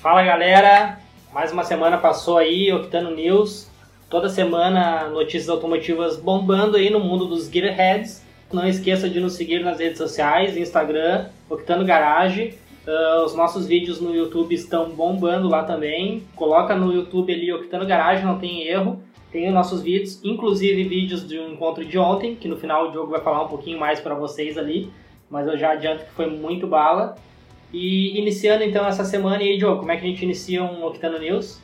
Fala galera, mais uma semana passou aí, Octano News. Toda semana notícias automotivas bombando aí no mundo dos Gearheads. Não esqueça de nos seguir nas redes sociais, Instagram, Octano Garage. Uh, os nossos vídeos no YouTube estão bombando lá também. Coloca no YouTube ali Octano Garage, não tem erro. Tem os nossos vídeos, inclusive vídeos de um encontro de ontem, que no final o Diogo vai falar um pouquinho mais para vocês ali. Mas eu já adianto que foi muito bala. E iniciando então essa semana, e aí, Diogo, como é que a gente inicia um Octano News?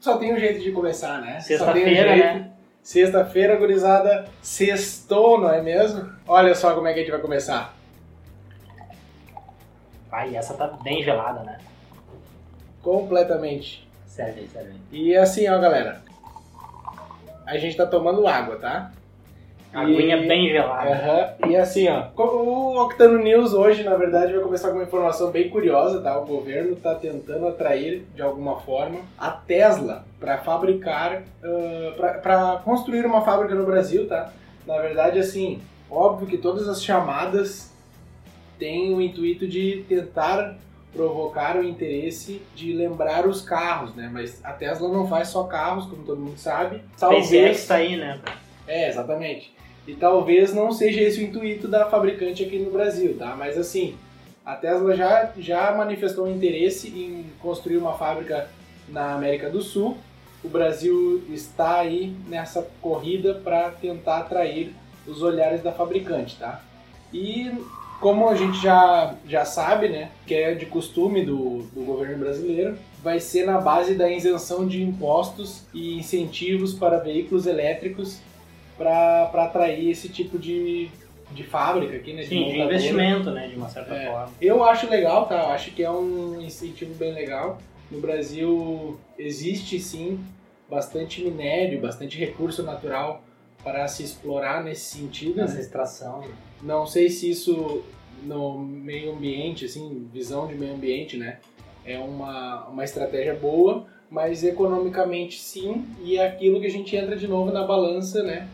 Só tem um jeito de começar, né? Sexta-feira, um né? Sexta-feira, gurizada, sextou, não é mesmo? Olha só como é que a gente vai começar. Ai, essa tá bem gelada, né? Completamente. Sério, sério. E assim, ó, galera. A gente tá tomando água, tá? Aguinha E- bem gelada. E assim, ó, o Octano News hoje, na verdade, vai começar com uma informação bem curiosa, tá? O governo está tentando atrair, de alguma forma, a Tesla para fabricar, para construir uma fábrica no Brasil, tá? Na verdade, assim, óbvio que todas as chamadas têm o intuito de tentar provocar o interesse de lembrar os carros, né? Mas a Tesla não faz só carros, como todo mundo sabe. SpaceX tá aí, né? É, exatamente. E talvez não seja esse o intuito da fabricante aqui no Brasil, tá? Mas assim, a Tesla já, já manifestou interesse em construir uma fábrica na América do Sul. O Brasil está aí nessa corrida para tentar atrair os olhares da fabricante, tá? E como a gente já, já sabe, né, que é de costume do, do governo brasileiro, vai ser na base da isenção de impostos e incentivos para veículos elétricos para atrair esse tipo de, de fábrica aqui, né? Sim, de investimento, né? De uma certa É. forma. Eu acho legal, tá? Eu acho que é um incentivo bem legal. No Brasil existe sim bastante minério, bastante recurso natural para se explorar nesse sentido. Essa né? extração. Não sei se isso no meio ambiente, assim, visão de meio ambiente, né? É uma, uma estratégia boa, mas economicamente sim, e é aquilo que a gente entra de novo na balança, né?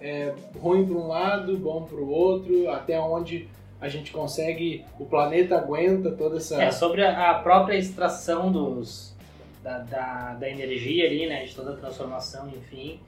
É. ruim para um lado, bom para o outro, até onde a gente consegue, o planeta aguenta toda essa. É, sobre a própria extração dos, da, da, da energia ali, né, de toda a transformação, enfim,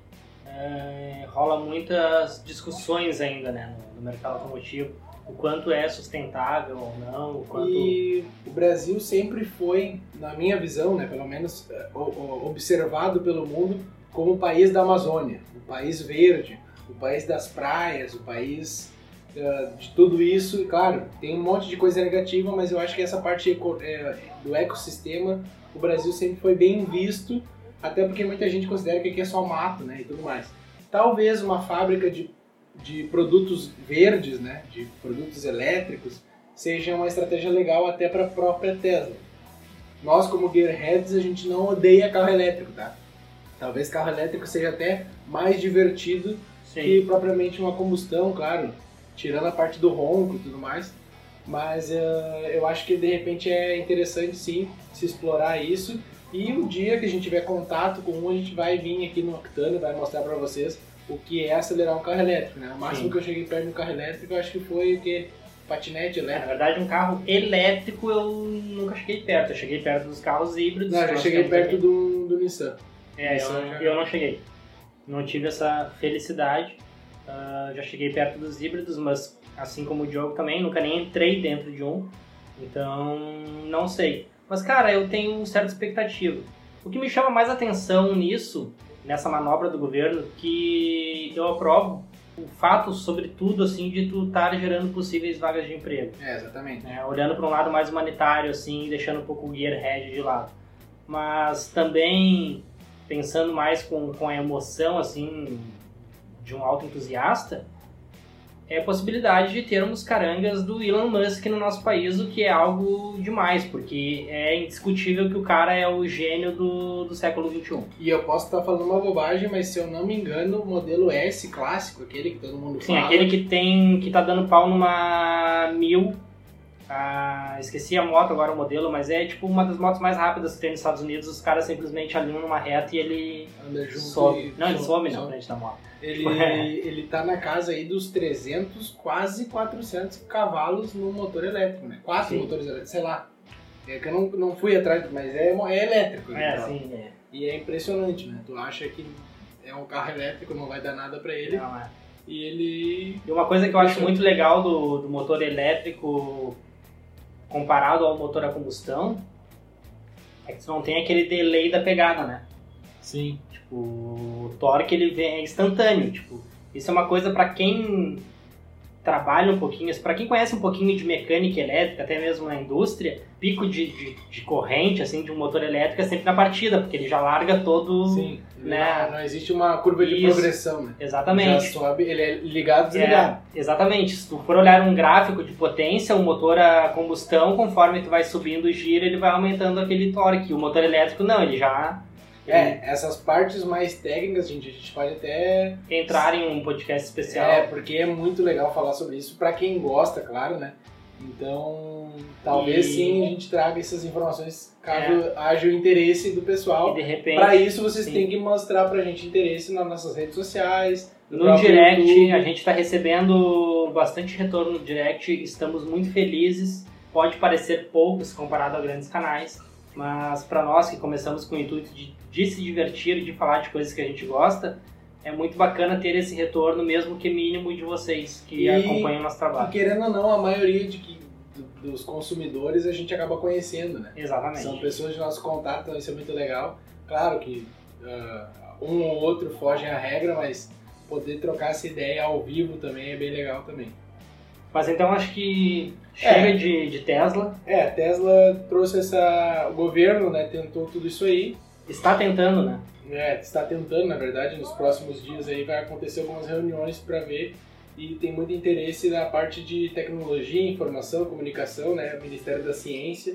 é, rola muitas discussões ainda, né, no, no mercado automotivo, o quanto é sustentável ou não, o quanto... E o Brasil sempre foi, na minha visão, né, pelo menos é, observado pelo mundo como o país da Amazônia, país verde, o país das praias, o país é, de tudo isso. Claro, tem um monte de coisa negativa, mas eu acho que essa parte é, do ecossistema, o Brasil sempre foi bem visto, até porque muita gente considera que aqui é só mato, né, e tudo mais. Talvez uma fábrica de, de produtos verdes, né, de produtos elétricos, seja uma estratégia legal até para a própria Tesla. Nós, como Gearheads, a gente não odeia carro elétrico, tá? Talvez carro elétrico seja até mais divertido Sim. que propriamente uma combustão, claro, tirando a parte do ronco e tudo mais. Mas eh, eu acho que de repente é interessante sim se explorar isso. E o dia que a gente tiver contato com um, a gente vai vir aqui no Octano e vai mostrar para vocês o que é acelerar um carro elétrico, né? O máximo Sim. que eu cheguei perto de um carro elétrico, eu acho que foi o que? Patinete É, na elétrico. verdade, um carro elétrico eu nunca cheguei perto. Eu cheguei perto dos carros híbridos. Não, eu já cheguei perto do, do Nissan. É, eu, já- eu não cheguei. Não tive essa felicidade. Ah, já cheguei perto dos híbridos, mas assim como o Diogo também, nunca nem entrei dentro de um. Então, não sei. Mas, cara, eu tenho certa expectativa. O que me chama mais atenção nisso, nessa manobra do governo, que eu aprovo o fato, sobretudo, assim, de tu estar gerando possíveis vagas de emprego É, exatamente. né, olhando para um lado mais humanitário, assim, deixando um pouco o gearhead de lado. Mas também pensando mais com, com a emoção, assim, de um auto-entusiasta, é a possibilidade de termos carangas do Elon Musk no nosso país, o que é algo demais, porque é indiscutível que o cara é o gênio do, do século um. XXI. E eu posso estar falando uma bobagem, mas se eu não me engano, o modelo S clássico, aquele que todo mundo Sim, fala. aquele que tem que tá dando pau numa mil. Ah, esqueci a moto agora, o modelo, mas é tipo uma das motos mais rápidas que tem nos Estados Unidos. Os caras simplesmente alinham numa reta e ele anda junto some. e- Não, ele some na some. frente da moto. Ele, É. ele tá na casa aí dos 300, quase 400 cavalos no motor elétrico, né? Quatro Sim. motores elétricos, sei lá. É que eu não, não fui atrás, mas é, é elétrico. É, então. sim, é. E é impressionante, né? Tu acha que é um carro elétrico, não vai dar nada pra ele. Não, é. E ele. E uma coisa que eu acho muito legal do, do motor elétrico comparado ao motor a combustão é que tu não tem aquele delay da pegada, né? Sim. Tipo, o torque ele vem é instantâneo, tipo, isso é uma coisa pra quem trabalha um pouquinho, pra quem conhece um pouquinho de mecânica elétrica, até mesmo na indústria, pico de, de, de corrente, assim, de um motor elétrico é sempre na partida, porque ele já larga todo... Sim. né? Não, não existe uma curva de Isso. progressão, né? Já Exatamente. sobe, ele é ligado desligado. É, exatamente. Se tu for olhar um gráfico de potência, o motor a combustão, conforme tu vai subindo o giro, ele vai aumentando aquele torque. O motor elétrico não, ele já É, essas partes mais técnicas, gente, a gente pode até. entrar em um podcast especial. É, porque é muito legal falar sobre isso pra quem gosta, claro, né? Então, talvez E- sim a gente traga essas informações caso haja o interesse do E pessoal. de repente, Pra isso, vocês sim. têm que mostrar pra gente interesse nas nossas redes sociais. no próprio direct, YouTube. a gente está recebendo bastante retorno no direct, estamos muito felizes. Pode parecer poucos comparado a grandes canais, mas para nós que começamos com o intuito de, de se divertir, de falar de coisas que a gente gosta, é muito bacana ter esse retorno, mesmo que mínimo de vocês que E- acompanham o nosso E trabalho. querendo ou não, a maioria de que, do- dos consumidores a gente acaba conhecendo, né? Exatamente. São pessoas de nosso contato, então isso é muito legal. Claro que ah, um ou outro fogem à regra, mas poder trocar essa ideia ao vivo também é bem legal também. Mas então acho que chega É. de, de Tesla. É, Tesla trouxe essa. O governo né, tentou tudo isso aí. Está tentando, né? É, está tentando, na verdade, nos próximos dias aí vai acontecer algumas reuniões para ver e tem muito interesse na parte de tecnologia, informação, comunicação, né, Ministério da Ciência,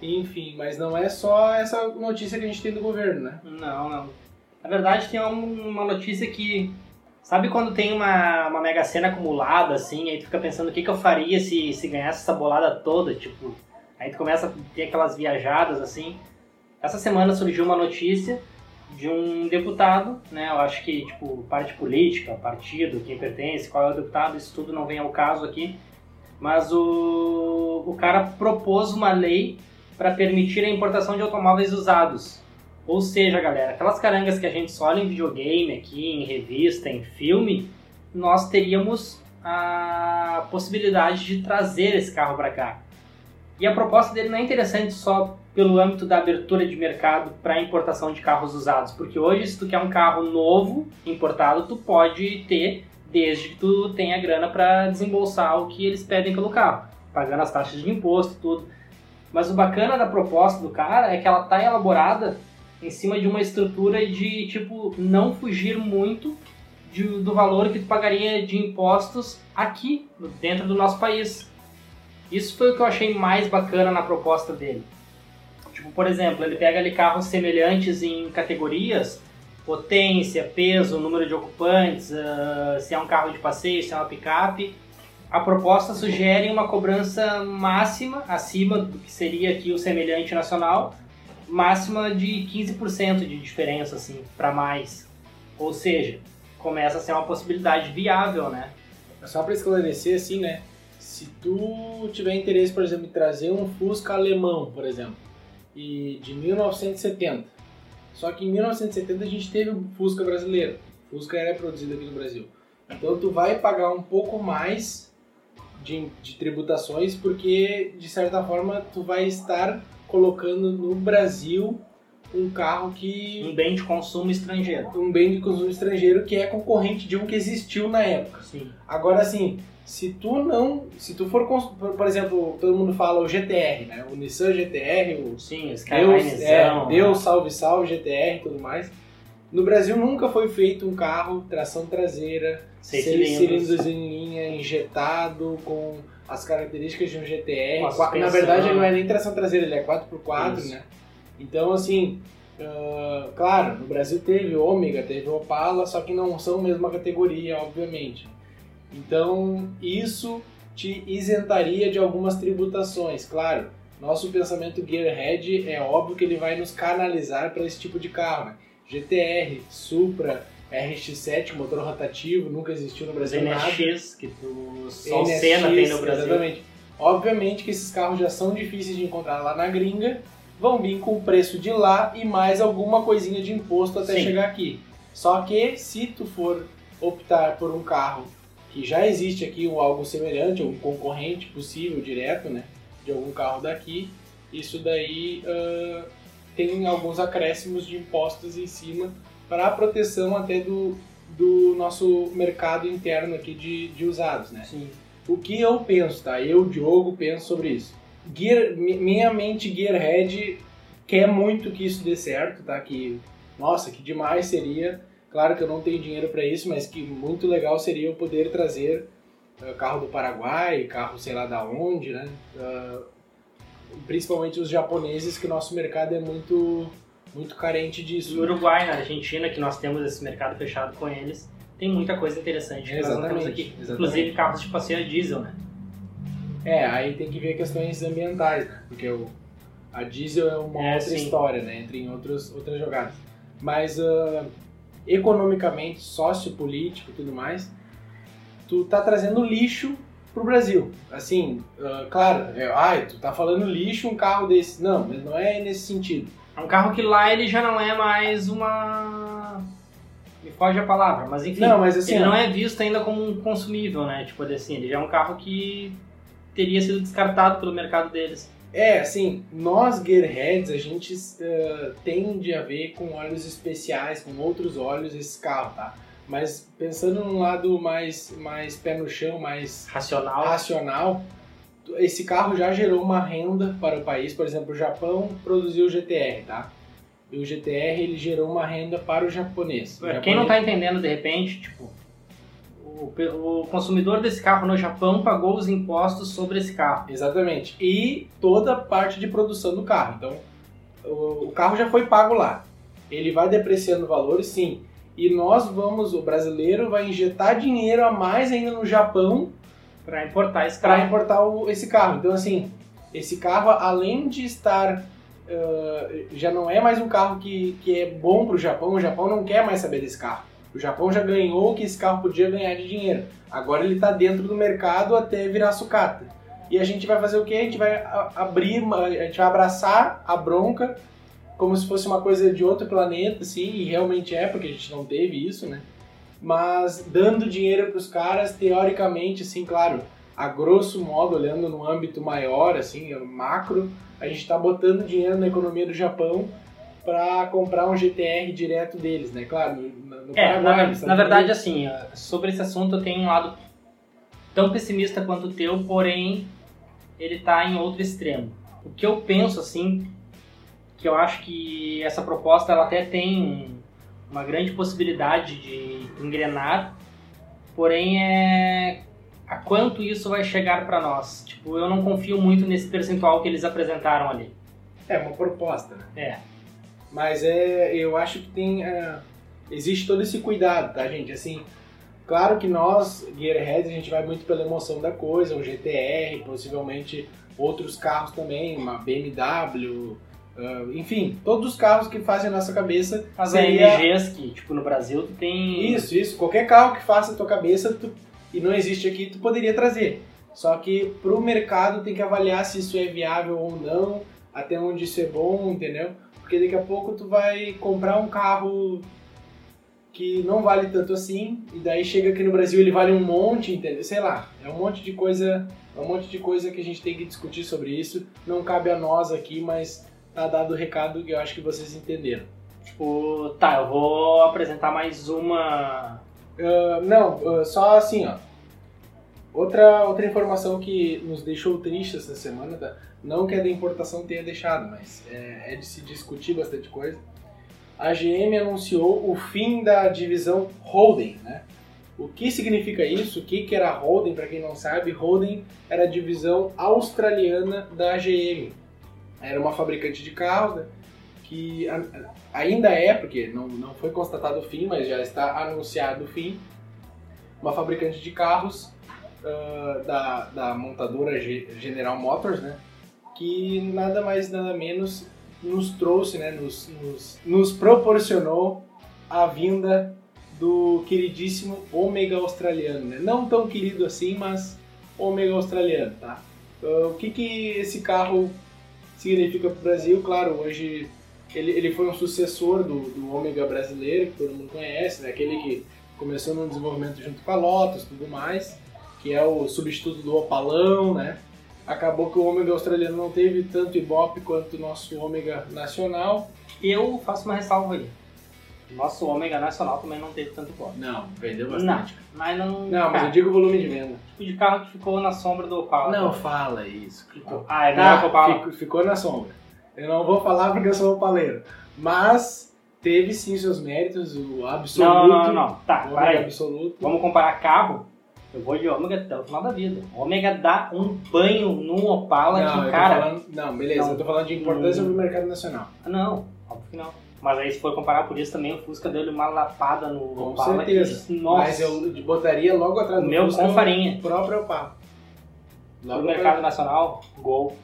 enfim, mas não é só essa notícia que a gente tem do governo, né? Não, não. Na verdade, tem um- uma notícia que. Sabe quando tem uma, uma mega cena acumulada, assim, aí tu fica pensando o que, que eu faria se, se ganhasse essa bolada toda, tipo. Aí tu começa a ter aquelas viajadas, assim. Essa semana surgiu uma notícia de um deputado, né? Eu acho que, tipo, parte política, partido, quem pertence, qual é o deputado, isso tudo não vem ao caso aqui. Mas o, o cara propôs uma lei para permitir a importação de automóveis usados. Ou seja, galera, aquelas carangas que a gente só olha em videogame aqui, em revista, em filme, nós teríamos a possibilidade de trazer esse carro para cá. E a proposta dele não é interessante só pelo âmbito da abertura de mercado para importação de carros usados, porque hoje se tu quer um carro novo importado, tu pode ter desde que tu tenha grana para desembolsar o que eles pedem pelo carro, pagando as taxas de imposto tudo. Mas o bacana da proposta do cara é que ela tá elaborada em cima de uma estrutura de tipo não fugir muito de- do valor que tu pagaria de impostos aqui dentro do nosso país. Isso foi o que eu achei mais bacana na proposta dele. Tipo, por exemplo, ele pega ali carros semelhantes em categorias, potência, peso, número de ocupantes, ah, se é um carro de passeio, se é uma picape. A proposta sugere uma cobrança máxima, acima do que seria aqui o semelhante nacional, máxima de 15% de diferença, assim, para mais. Ou seja, começa a ser uma possibilidade viável, né? Só para esclarecer, assim, né? Se tu tiver interesse, por exemplo, em trazer um Fusca alemão, por exemplo, e de 1970, só que em 1970 a gente teve o Fusca brasileiro. O Fusca era produzido aqui no Brasil. Então tu vai pagar um pouco mais de, de tributações, porque de certa forma tu vai estar colocando no Brasil um carro que Um bem de consumo estrangeiro. um bem de consumo estrangeiro que é concorrente de um que existiu na época. Sim. Agora, assim, se tu não. Se tu for. Por exemplo, todo mundo fala o GTR, né? O Nissan GTR, o Sim, Deus, é, Deus salve salve GTR e tudo mais. No Brasil nunca foi feito um carro tração traseira, Seis seis cilindros. cilindros em linha, injetado, com as características de um GTR. Na verdade, ele não é nem tração traseira, ele é 4x4, Isso. né? Então, assim, ah, claro, no Brasil teve Ômega, teve Opala, só que não são a mesma categoria, obviamente. Então, isso te isentaria de algumas tributações, claro. Nosso pensamento Gearhead é óbvio que ele vai nos canalizar para esse tipo de carro. Né? GTR, Supra, RX-7, motor rotativo, nunca existiu no Os Brasil nada. Que tu, só NSX, Senna tem no Brasil. Exatamente. Obviamente que esses carros já são difíceis de encontrar lá na gringa, vão vir com o preço de lá e mais alguma coisinha de imposto até Sim. chegar aqui. Só que se tu for optar por um carro que já existe aqui ou algo semelhante, ou um concorrente possível direto, né, de algum carro daqui, isso daí ah, tem alguns acréscimos de impostos em cima para proteção até do, do nosso mercado interno aqui de, de usados, né? Sim. O que eu penso, tá? Eu, Diogo, penso sobre isso. Gear, mi- minha mente Gearhead quer muito que isso dê certo, tá? Que, nossa, que demais seria. Claro que eu não tenho dinheiro para isso, mas que muito legal seria eu poder trazer eh, carro do Paraguai, carro sei lá da onde, né? Ah, principalmente os japoneses, que o nosso mercado é muito, muito carente disso. No Uruguai, na Argentina, que nós temos esse mercado fechado com eles, tem muita coisa interessante que nós não temos Exatamente, aqui. exatamente. Inclusive carros de passeio a diesel, né? É, aí tem que ver questões ambientais, né? Porque o, a diesel é uma É, outra sim. história, né? Entre em outros, outras jogadas. Mas ah, economicamente, sociopolítico e tudo mais, tu tá trazendo lixo pro Brasil. Assim, ah, claro, é, ai, tu tá falando lixo um carro desse. Não, mas não é nesse sentido. É um carro que lá ele já não é mais uma. Me foge a palavra, mas enfim. Não, mas assim, ele não é visto ainda como um consumível, né? Tipo assim, ele já é um carro que teria sido descartado pelo mercado deles. É, assim, nós Gearheads, a gente eh, tende a ver com óleos especiais, com outros óleos esse carro, tá? Mas pensando num lado mais, mais pé no chão, mais Racional. racional, esse carro já gerou uma renda para o país. Por exemplo, o Japão produziu o GTR, tá? E o GTR ele gerou uma renda para o japonês. O Quem não japonês- tá entendendo, de repente, tipo, o, o consumidor desse carro no Japão pagou os impostos sobre esse carro. Exatamente. E toda a parte de produção do carro. Então, o, o carro já foi pago lá. Ele vai depreciando valores, sim. E nós vamos, o brasileiro vai injetar dinheiro a mais ainda no Japão Pra importar esse para carro. importar o- esse carro. Então, assim, esse carro, além de estar. ah, já não é mais um carro que, que é bom para o Japão, o Japão não quer mais saber desse carro. O Japão já ganhou o que esse carro podia ganhar de dinheiro. Agora ele está dentro do mercado até virar sucata. E a gente vai fazer o quê? A gente vai abrir, a gente vai abraçar a bronca como se fosse uma coisa de outro planeta, assim, e realmente é, porque a gente não teve isso, né? Mas dando dinheiro para os caras, teoricamente, assim, claro, a grosso modo, olhando no âmbito maior, assim, macro, a gente está botando dinheiro na economia do Japão para comprar um GTR direto deles, né? Claro, no, no É, na, Paraguai, na Estados verdade, Unidos. assim, sobre esse assunto eu tenho um lado tão pessimista quanto o teu, porém ele tá em outro extremo. O que eu penso, assim, que eu acho que essa proposta ela até tem uma grande possibilidade de engrenar, porém é a quanto isso vai chegar para nós. Tipo, eu não confio muito nesse percentual que eles apresentaram ali. É uma proposta, né? É. Mas é, eu acho que tem. é, existe todo esse cuidado, tá, gente? Assim, claro que nós, Gearheads, a gente vai muito pela emoção da coisa, um GTR, possivelmente outros carros também, uma BMW, ah, enfim, todos os carros que fazem a nossa cabeça. As seria- que, tipo, no Brasil tu tem... Isso, isso. Qualquer carro que faça a tua cabeça tu- e não existe aqui, tu poderia trazer. Só que pro mercado tem que avaliar se isso é viável ou não, até onde isso é bom, entendeu? Porque daqui a pouco tu vai comprar um carro que não vale tanto assim, e daí chega aqui no Brasil ele vale um monte, entendeu? Sei lá, é um monte de coisa, é um monte de coisa que a gente tem que discutir sobre isso. Não cabe a nós aqui, mas tá dado o recado que eu acho que vocês entenderam. Tipo, tá, eu vou apresentar mais uma Ah, não, ah, só assim, ó. Outra, outra informação que nos deixou triste essa semana, tá? não que a da importação tenha deixado, mas é, é de se discutir bastante coisa. A GM anunciou o fim da divisão Holden, né? O que significa isso? O que, que era Holden, para quem não sabe? Holden era a divisão australiana da GM. Era uma fabricante de carros, né? que ainda é, porque não, não foi constatado o fim, mas já está anunciado o fim, uma fabricante de carros ah, da, da montadora Ge- General Motors, né? Que nada mais nada menos nos trouxe, né? Nos, nos, nos proporcionou a vinda do queridíssimo ômega australiano, né? Não tão querido assim, mas ômega australiano, tá? Uh, o que, que esse carro significa para o Brasil? Claro, hoje ele, ele foi um sucessor do, do Ômega brasileiro, que todo mundo conhece, né? aquele que começou no desenvolvimento junto com a Lotus tudo mais, que é o substituto do Opalão, né? Acabou que o ômega australiano não teve tanto ibope quanto o nosso ômega nacional. Eu faço uma ressalva aí. Nosso ômega nacional também não teve tanto ibope. Não, vendeu bastante. Não, mas não. Não, mas cara, eu digo o volume de venda. tipo de carro que ficou na sombra do Opala. Não fala isso. Ficou. Ah, é melhor que o Tá, Opala. ficou, ficou na sombra. Eu não vou falar porque eu sou opaleiro. Mas teve sim seus méritos, o absoluto. Não, não, não, não. Tá, O para ômega aí. absoluto. Vamos comparar carro. Eu vou de ômega até o final da vida. O ômega dá um banho num Opala Não, que, cara. falando, não, beleza, não. eu tô falando de importância Hum. pro mercado nacional. Ah, Não, óbvio que não. Mas aí se for comparar por isso também, o Fusca deu uma lapada no Com Opala. certeza. Que, nossa, Mas eu botaria logo atrás do meu Fusca com farinha. o próprio Opala. No mercado atrás- nacional, Gol.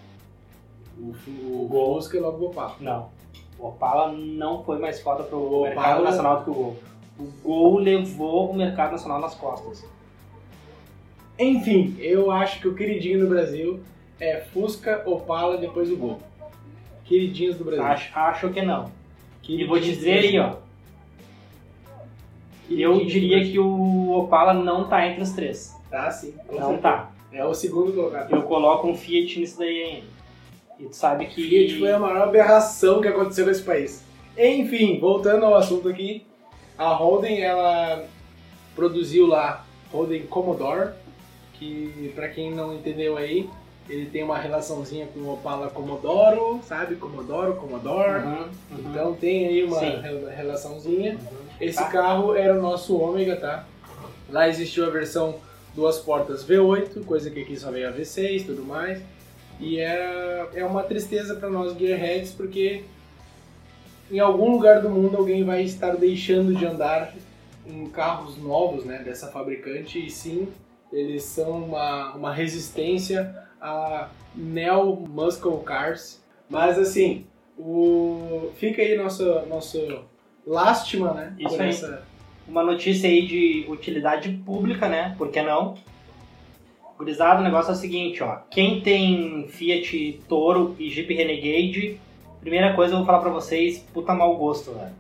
O, o, o Gol. Fusca e logo o Opala. Não. O Opala não foi mais foda pro O mercado Opala- nacional do que o Gol. O Gol levou o mercado nacional nas costas. Enfim, eu acho que o queridinho do Brasil é Fusca, Opala e depois o Gol. Queridinhos do Brasil. Acho, acho que não. E Queridinhos vou te dizer aí, ó. Eu diria que o Opala não tá entre os três. Tá sim. Não certeza. tá. É o segundo colocado. Eu coloco um Fiat nisso daí ainda. E tu sabe que. Fiat foi a maior aberração que aconteceu nesse país. Enfim, voltando ao assunto aqui, a Holden ela produziu lá Holden Commodore, que pra quem não entendeu aí, ele tem uma relaçãozinha com o Opala Commodoro, sabe? Commodoro, Commodore. Uhum, uhum. Então tem aí uma Sim. rela- relaçãozinha. Uhum. Esse Tá. carro era o nosso Ômega, tá? Lá existiu a versão duas portas V8, coisa que aqui só veio a V6 e tudo mais. E é, é uma tristeza para nós gearheads, porque em algum lugar do mundo alguém vai estar deixando de andar em carros novos né, dessa fabricante, e sim, eles são uma, uma resistência a Neo Muscle Cars. Mas assim, o, fica aí nossa, nosso lástima, né? Isso por aí. essa- Uma notícia aí de utilidade pública, né? Por que não? Gurizada, o negócio é o seguinte, ó. Quem tem Fiat Toro e Jeep Renegade, primeira coisa eu vou falar pra vocês, puta mau gosto, velho.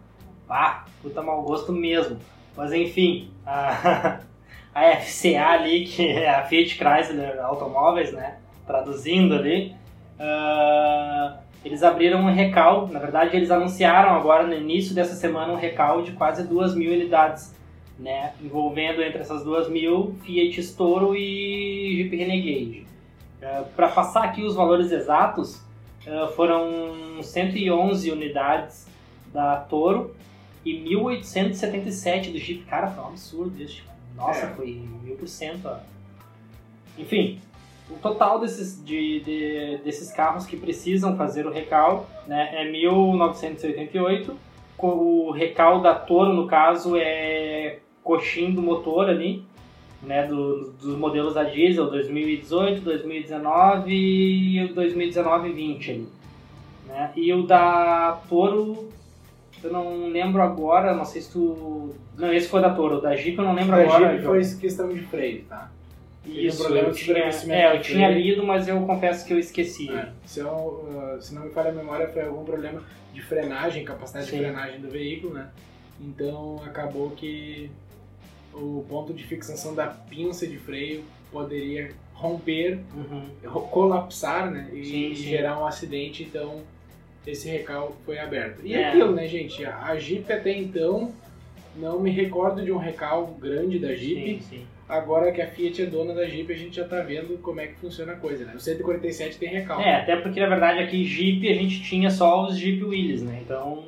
Ah, puta mau gosto mesmo. Mas enfim, a, a FCA ali, que é a Fiat Chrysler Automóveis, né? Traduzindo ali, ah, eles abriram um recal, na verdade eles anunciaram agora no início dessa semana um recal de quase duas mil unidades, né? Envolvendo entre essas duas mil Fiat Toro e Jeep Renegade. Para passar aqui os valores exatos, ah, foram 111 unidades da Toro e 1877 do Jeep. Cara, foi um absurdo isso. Nossa, É. foi mil por cento. Enfim, o total desses, de, de- desses carros que precisam fazer o recal né, é 1988. Co- O recal da Toro, no caso, é coxim do motor ali, né, do- dos modelos da diesel 2018, 2019 e o 2019 e 20 ali. Né? E o da Toro, eu não lembro agora, não sei se tu... Não, esse foi da Toro, da Jeep eu não lembro Da agora. Jeep foi questão de freio, tá? Um Isso, problema eu de tinha, é, eu tinha freio. lido, mas eu confesso que eu esqueci. É, se, eu, uh, se não me falha a memória, foi algum problema de frenagem, capacidade Sim. de frenagem do veículo, né? Então acabou que o ponto de fixação da pinça de freio poderia romper, Uhum. colapsar, né? E Sim, sim. gerar um acidente, então esse recal foi aberto. E É. aquilo, né, gente? A Jeep até então, não me recordo de um recal grande da Jeep. Sim, sim. Agora que a Fiat é dona da Jeep, a gente já tá vendo como é que funciona a coisa, né? O 147 tem recal. É, até porque na verdade aqui Jeep a gente tinha só os Jeep Willys, né? Então.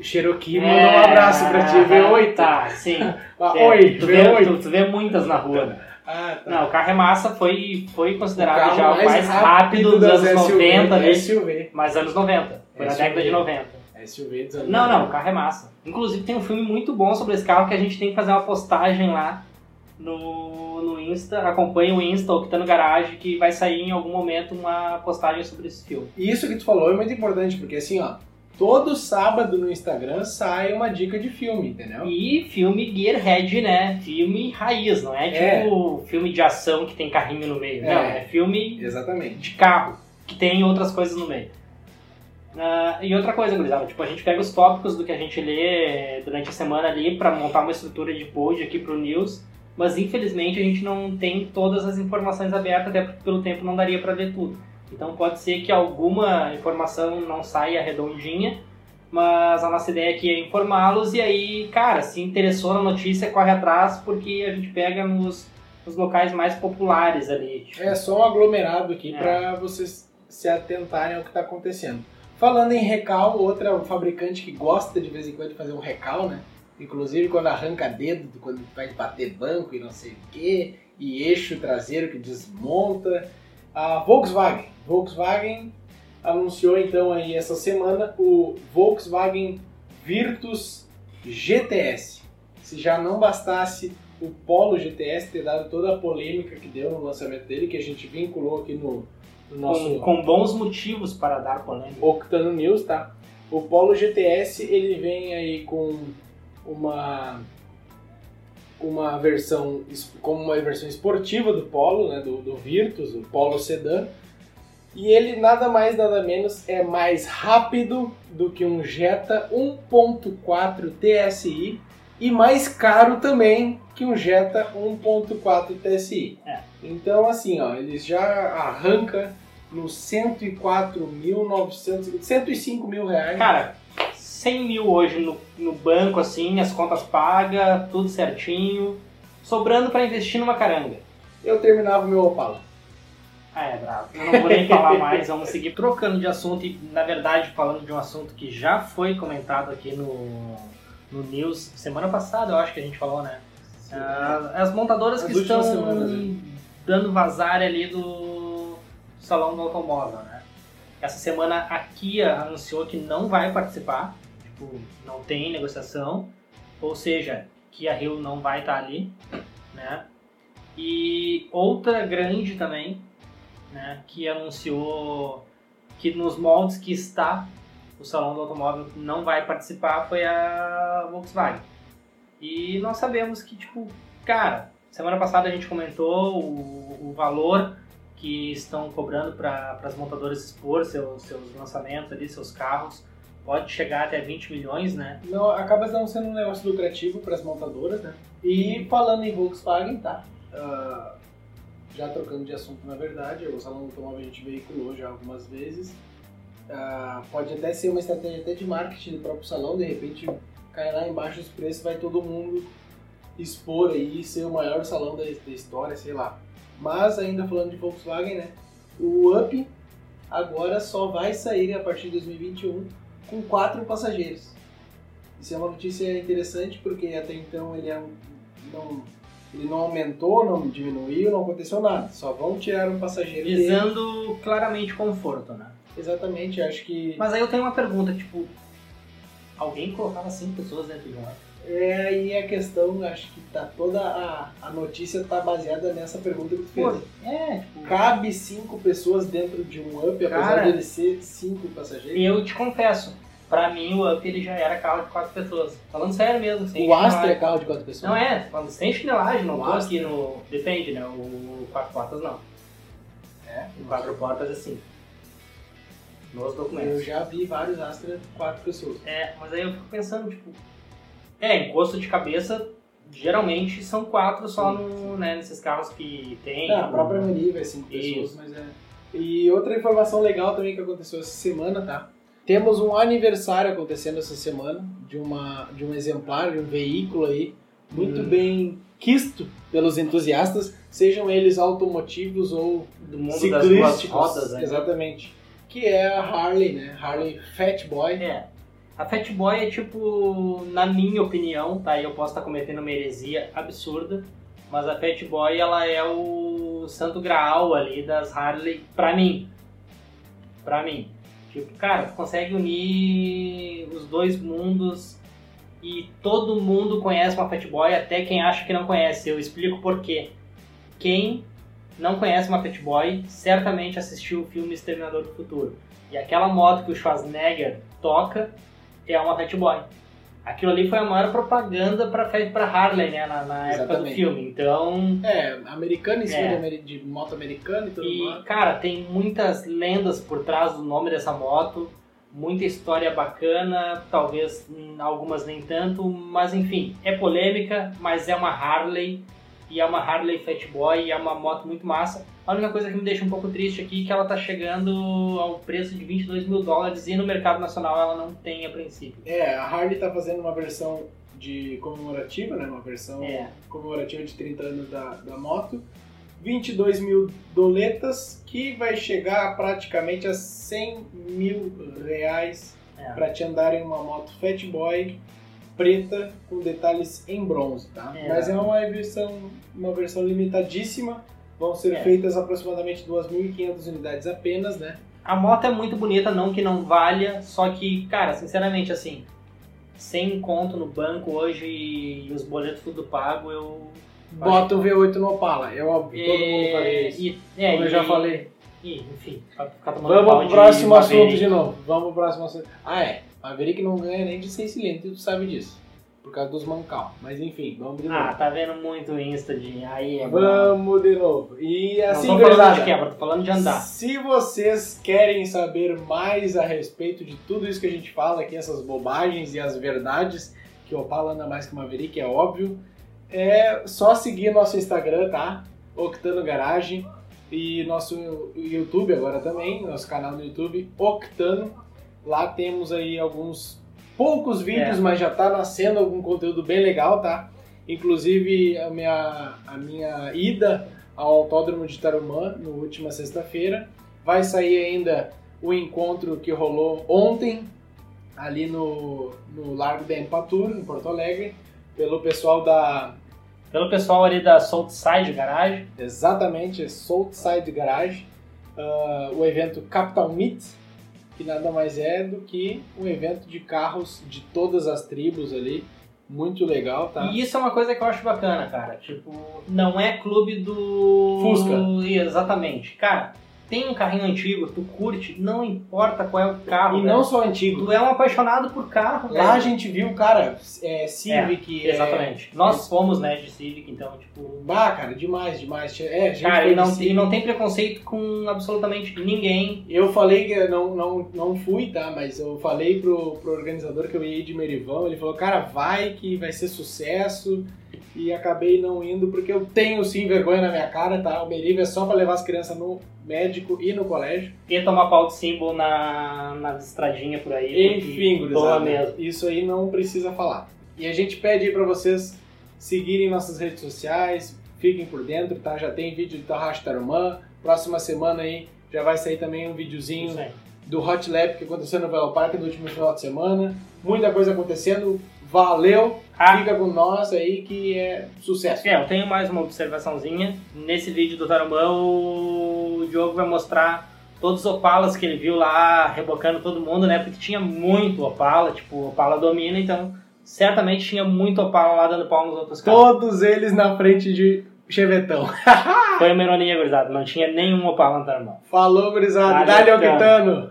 Cherokee é, mandou um abraço pra ti, V8. Tá, sim. Ah, É, oi, tu vê, V8. tu, tu vê muitas na rua. Ah, tá. Não, o carro é massa, foi, foi O considerado carro já o mais rápido dos anos SUV, 90 ali. SUV. Mas anos 90. Foi na década de 90. SUV dos anos Não, 90. não, o carro é massa. Inclusive tem um filme muito bom sobre esse carro que a gente tem que fazer uma postagem lá no, no Insta. Acompanhe o Insta, ou que tá no garagem, que vai sair em algum momento uma postagem sobre esse filme. E isso que tu falou é muito importante, porque assim, ó, todo sábado no Instagram sai uma dica de filme, entendeu? E filme Gearhead, né? Filme raiz, não é tipo filme de ação que tem carrinho no meio. É. Não, é filme Exatamente. de carro, que tem outras coisas no meio. Ah, e outra coisa, gurizada, tipo, a gente pega os tópicos do que a gente lê durante a semana ali pra montar uma estrutura de pod aqui pro News, mas infelizmente a gente não tem todas as informações abertas, até porque pelo tempo não daria pra ler tudo. Então pode ser que alguma informação não saia redondinha, mas a nossa ideia aqui é informá-los e aí, cara, se interessou na notícia, corre atrás, porque a gente pega nos, nos locais mais populares ali. tipo, É só um aglomerado aqui É. pra vocês se atentarem ao que está acontecendo. Falando em recal, outra fabricante que gosta de vez em quando de fazer um recal, né? Inclusive quando arranca dedo, quando vai bater banco e não sei o que, e eixo traseiro que desmonta. A Volkswagen. Volkswagen anunciou então aí essa semana o Volkswagen Virtus GTS. Se já não bastasse o Polo GTS ter dado toda a polêmica que deu no lançamento dele, que a gente vinculou aqui no, no nosso com, com bons motivos para dar polêmica. Octano News, tá? O Polo GTS ele vem aí com uma uma versão como uma versão esportiva do Polo, né, do, do Virtus, o Polo Sedan. E ele nada mais nada menos é mais rápido do que um Jetta 1.4 TSI e mais caro também que um Jetta 1.4 TSI. É. Então assim, ó, ele já arranca nos 104.900, 105 mil reais. Cara, 100 mil hoje no, no banco, assim, as contas pagas, tudo certinho, sobrando para investir numa caranga. Eu terminava o meu Opala. Ah, é bravo. Eu não vou nem falar mais, vamos seguir trocando de assunto e, na verdade, falando de um assunto que já foi comentado aqui no, no News semana passada, eu acho que a gente falou, né? Ah, as montadoras As que estão semanas, né? dando vazar ali do salão do automóvel, né? Essa semana a Kia anunciou que não vai participar, tipo, não tem negociação, ou seja, Kia Rio não vai estar ali, né? E outra grande também, né, que anunciou que nos moldes que está o salão do automóvel não vai participar foi a Volkswagen. E nós sabemos que, tipo, cara, semana passada a gente comentou o, o valor que estão cobrando para as montadoras expor seus, seus lançamentos ali, seus carros. Pode chegar até 20 milhões, né? Não, acaba não sendo um negócio lucrativo para as montadoras, né? E falando em Volkswagen, tá? Ah, já trocando de assunto, na verdade, o salão automóvel a gente veiculou já algumas vezes. Ah, pode até ser uma estratégia até de marketing do próprio salão, de repente cai lá embaixo os preços, vai todo mundo expor aí, ser o maior salão da, da história, sei lá. Mas ainda falando de Volkswagen, né? O Up agora só vai sair a partir de 2021 com quatro passageiros. Isso é uma notícia interessante porque até então ele, é não, ele não aumentou, não diminuiu, não aconteceu nada. Só vão tirar um passageiro dele. Visando claramente conforto, né? Exatamente, acho que Mas aí eu tenho uma pergunta, tipo, alguém colocava cinco pessoas dentro de um ônibus? É aí a questão, acho que tá toda a, a notícia tá baseada nessa pergunta que tu fez. Pô, é, tipo, Cabe cinco pessoas dentro de um Up, apesar Cara, de ele ser cinco passageiros? eu te confesso, pra mim o Up ele já era carro de quatro pessoas. Falando sério mesmo, sem O Astra é carro de quatro pessoas? Não é, falando sem chinelagem, não O tô Astra. aqui no... Depende, né? O quatro portas não. É? O quatro portas é sim. Nos Eu documentos. já vi vários Astra quatro pessoas. É, mas aí eu fico pensando, tipo... É, encosto de cabeça, geralmente são quatro só no, né, nesses carros que tem. É, a tipo, própria Mani vai cinco pessoas, Isso. mas é. E outra informação legal também que aconteceu essa semana, tá? Temos um aniversário acontecendo essa semana de, uma, de um exemplar, de um veículo aí, muito Hum. bem quisto pelos entusiastas, sejam eles automotivos ou do mundo das duas ciclísticos. rodas, né? Exatamente. Que é a Harley, né? Harley Fat Boy. É. A Fat Boy é tipo, na minha opinião, tá? Eu posso estar cometendo uma heresia absurda, mas a Fat Boy ela é o santo graal ali das Harley pra mim. Pra mim. Tipo, cara, consegue unir os dois mundos e todo mundo conhece uma Fat Boy, até quem acha que não conhece. Eu explico por quê. Quem não conhece uma Fat Boy, certamente assistiu o filme Exterminador do Futuro. E aquela moto que o Schwarzenegger toca é uma Fat Boy. Aquilo ali foi a maior propaganda para para Harley, né, na, na época do filme. Então, É, americano em cima É. de, moto americana e tudo e mais. cara, tem muitas lendas por trás do nome dessa moto, muita história bacana, talvez algumas nem tanto, mas enfim, é polêmica, mas é uma Harley e é uma Harley Fat Boy e é uma moto muito massa. A única coisa que me deixa um pouco triste aqui é que ela tá chegando ao preço de 22 mil dólares e no mercado nacional ela não tem a princípio. É, a Harley tá fazendo uma versão de comemorativa, né? Uma versão É. comemorativa de 30 anos da, da moto. 22 mil doletas, que vai chegar praticamente a 100 mil reais É. para te andar em uma moto Fat Boy preta com detalhes em bronze, tá? É. Mas é uma versão, uma versão limitadíssima. Vão ser É. feitas aproximadamente 2.500 unidades apenas, né? A moto é muito bonita, não que não valha, só que, cara, sinceramente, assim, sem conto no banco hoje e os boletos tudo pago, eu. Bota o V8 no Opala, é óbvio, todo mundo faria isso. E, é, Como eu e- já falei. e, enfim, ficar tomando Vamos pro próximo assunto de novo. Vamos pro próximo assunto. Ah, é. Maverick não ganha nem de 6 cilindros, tu sabe disso. Por causa dos mancal. Mas enfim, vamos de novo. Ah, tá vendo muito Insta de. Aí é. Vamos de novo. E Não assim, tô falando de quebra, tô falando de andar. Se vocês querem saber mais a respeito de tudo isso que a gente fala aqui, essas bobagens e as verdades, que o Opala anda mais que o Maverick, é óbvio, é só seguir nosso Instagram, tá? Octano Garage. E nosso YouTube agora também, nosso canal no YouTube, Octano. Lá temos aí alguns poucos vídeos, É. mas já tá nascendo algum conteúdo bem legal, tá? Inclusive a minha, a minha ida ao Autódromo de Tarumã, na última sexta-feira. Vai sair ainda o encontro que rolou ontem, ali no, no Largo da Empatur, em Porto Alegre, pelo pessoal da, Pelo pessoal ali da Salt Side Garage. exatamente, Saltside Garage, ah, o evento Capital Meet, que nada mais é do que um evento de carros de todas as tribos ali, muito legal, tá? E isso é uma coisa que eu acho bacana, cara. Tipo, não é clube do. Fusca. Exatamente. Cara, tem um carrinho antigo, tu curte, não importa qual é o carro. E não só antigo. Tu é um apaixonado por carro, Lá a velho. gente viu, cara, é, Civic. é- Exatamente. Nós fomos, né, de Civic, então, tipo. Bah, cara, demais, demais. É, a gente Cara, e não, e não tem preconceito com absolutamente ninguém. Eu falei que não, não, não fui, tá? Mas eu falei pro, pro organizador que eu ia ir de Merivão. Ele falou, cara, vai que vai ser sucesso. E acabei não indo porque eu tenho sim vergonha na minha cara, tá? O Meriva é só pra levar as crianças no médico e no colégio. E tomar pau de símbolo na, na estradinha por aí. Enfim, gurizada, mesmo. isso aí não precisa falar. E a gente pede aí pra vocês seguirem nossas redes sociais, fiquem por dentro, tá? Já tem vídeo do Tarraxa Tarumã. Próxima semana aí já vai sair também um videozinho do Hot Lap que aconteceu no Velo Park no último final de semana. Muita coisa acontecendo. Valeu! Ah. Fica com nós aí que é sucesso. É, eu tenho mais uma observaçãozinha. Nesse vídeo do Tarumã, o Diogo vai mostrar todos os Opalas que ele viu lá rebocando todo mundo, né? Porque tinha muito Opala, tipo, Opala domina, então certamente tinha muito Opala lá dando pau nos outros carros. Todos eles na frente de Chevetão. Foi uma ironia, gurizada. Não tinha nenhum Opala no Tarumã. Falou, gurizada. Dale, cara. Octano!